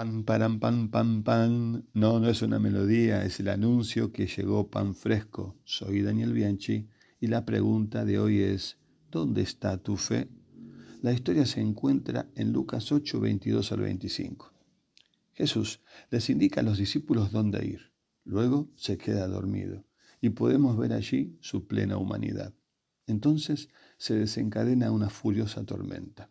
Pan, paran, pan, pan, pan. No, no es una melodía, es el anuncio que llegó pan fresco. Soy Daniel Bianchi y la pregunta de hoy es, ¿dónde está tu fe? La historia se encuentra en Lucas 8, 22 al 25. Jesús les indica a los discípulos dónde ir. Luego se queda dormido y podemos ver allí su plena humanidad. Entonces se desencadena una furiosa tormenta.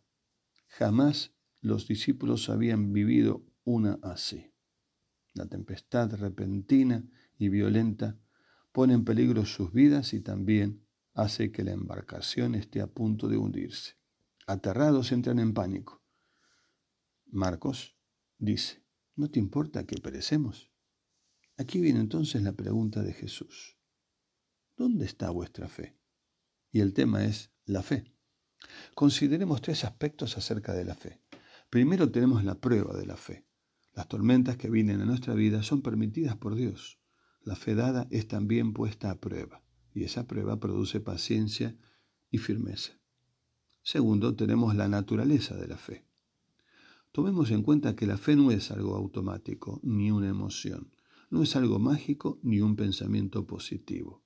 Jamás los discípulos habían vivido una así. La tempestad repentina y violenta pone en peligro sus vidas y también hace que la embarcación esté a punto de hundirse. Aterrados entran en pánico. Marcos dice, ¿no te importa que perecemos? Aquí viene entonces la pregunta de Jesús. ¿Dónde está vuestra fe? Y el tema es la fe. Consideremos tres aspectos acerca de la fe. Primero tenemos la prueba de la fe. Las tormentas que vienen a nuestra vida son permitidas por Dios. La fe dada es también puesta a prueba y esa prueba produce paciencia y firmeza. Segundo, tenemos la naturaleza de la fe. Tomemos en cuenta que la fe no es algo automático ni una emoción, no es algo mágico ni un pensamiento positivo.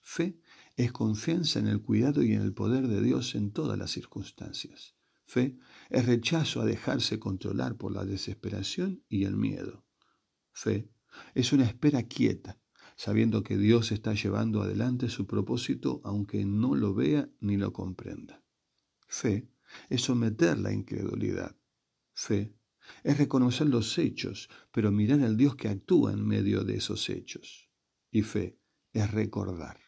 Fe es confianza en el cuidado y en el poder de Dios en todas las circunstancias. Fe es rechazo a dejarse controlar por la desesperación y el miedo. Fe es una espera quieta, sabiendo que Dios está llevando adelante su propósito aunque no lo vea ni lo comprenda. Fe es someter la incredulidad. Fe es reconocer los hechos, pero mirar al Dios que actúa en medio de esos hechos. Y fe es recordar.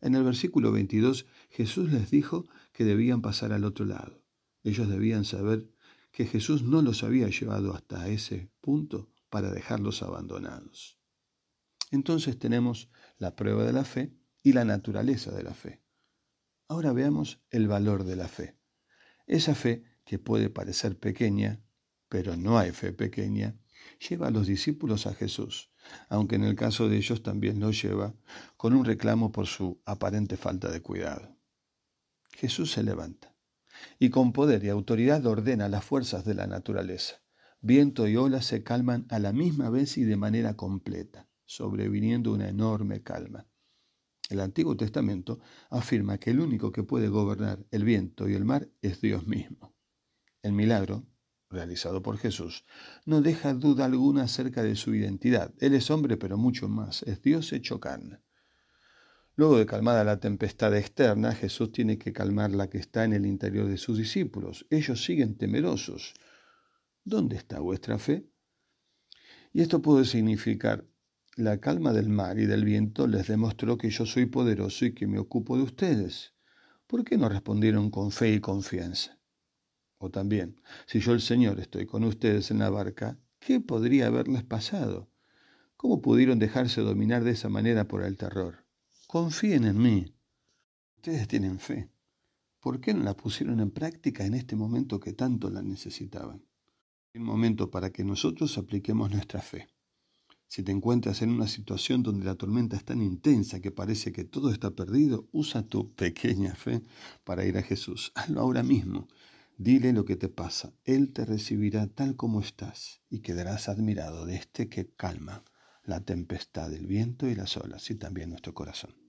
En el versículo 22 Jesús les dijo que debían pasar al otro lado. Ellos debían saber que Jesús no los había llevado hasta ese punto para dejarlos abandonados. Entonces tenemos la prueba de la fe y la naturaleza de la fe. Ahora veamos el valor de la fe. Esa fe que puede parecer pequeña, pero no hay fe pequeña, lleva a los discípulos a Jesús, aunque en el caso de ellos también lo lleva con un reclamo por su aparente falta de cuidado. Jesús se levanta y con poder y autoridad ordena las fuerzas de la naturaleza. Viento y olas se calman a la misma vez y de manera completa, sobreviniendo una enorme calma. El Antiguo Testamento afirma que el único que puede gobernar el viento y el mar es Dios mismo. El milagro, realizado por Jesús, no deja duda alguna acerca de su identidad. Él es hombre, pero mucho más, es Dios hecho carne. Luego de calmada la tempestad externa, Jesús tiene que calmar la que está en el interior de sus discípulos. Ellos siguen temerosos. ¿Dónde está vuestra fe? Y esto puede significar, la calma del mar y del viento les demostró que yo soy poderoso y que me ocupo de ustedes. ¿Por qué no respondieron con fe y confianza? O también, si yo el Señor estoy con ustedes en la barca, ¿qué podría haberles pasado? ¿Cómo pudieron dejarse dominar de esa manera por el terror? Confíen en mí. Ustedes tienen fe. ¿Por qué no la pusieron en práctica en este momento que tanto la necesitaban? Es un momento para que nosotros apliquemos nuestra fe. Si te encuentras en una situación donde la tormenta es tan intensa que parece que todo está perdido, usa tu pequeña fe para ir a Jesús. Hazlo ahora mismo. Dile lo que te pasa. Él te recibirá tal como estás y quedarás admirado de este que calma la tempestad, el viento y las olas y también nuestro corazón.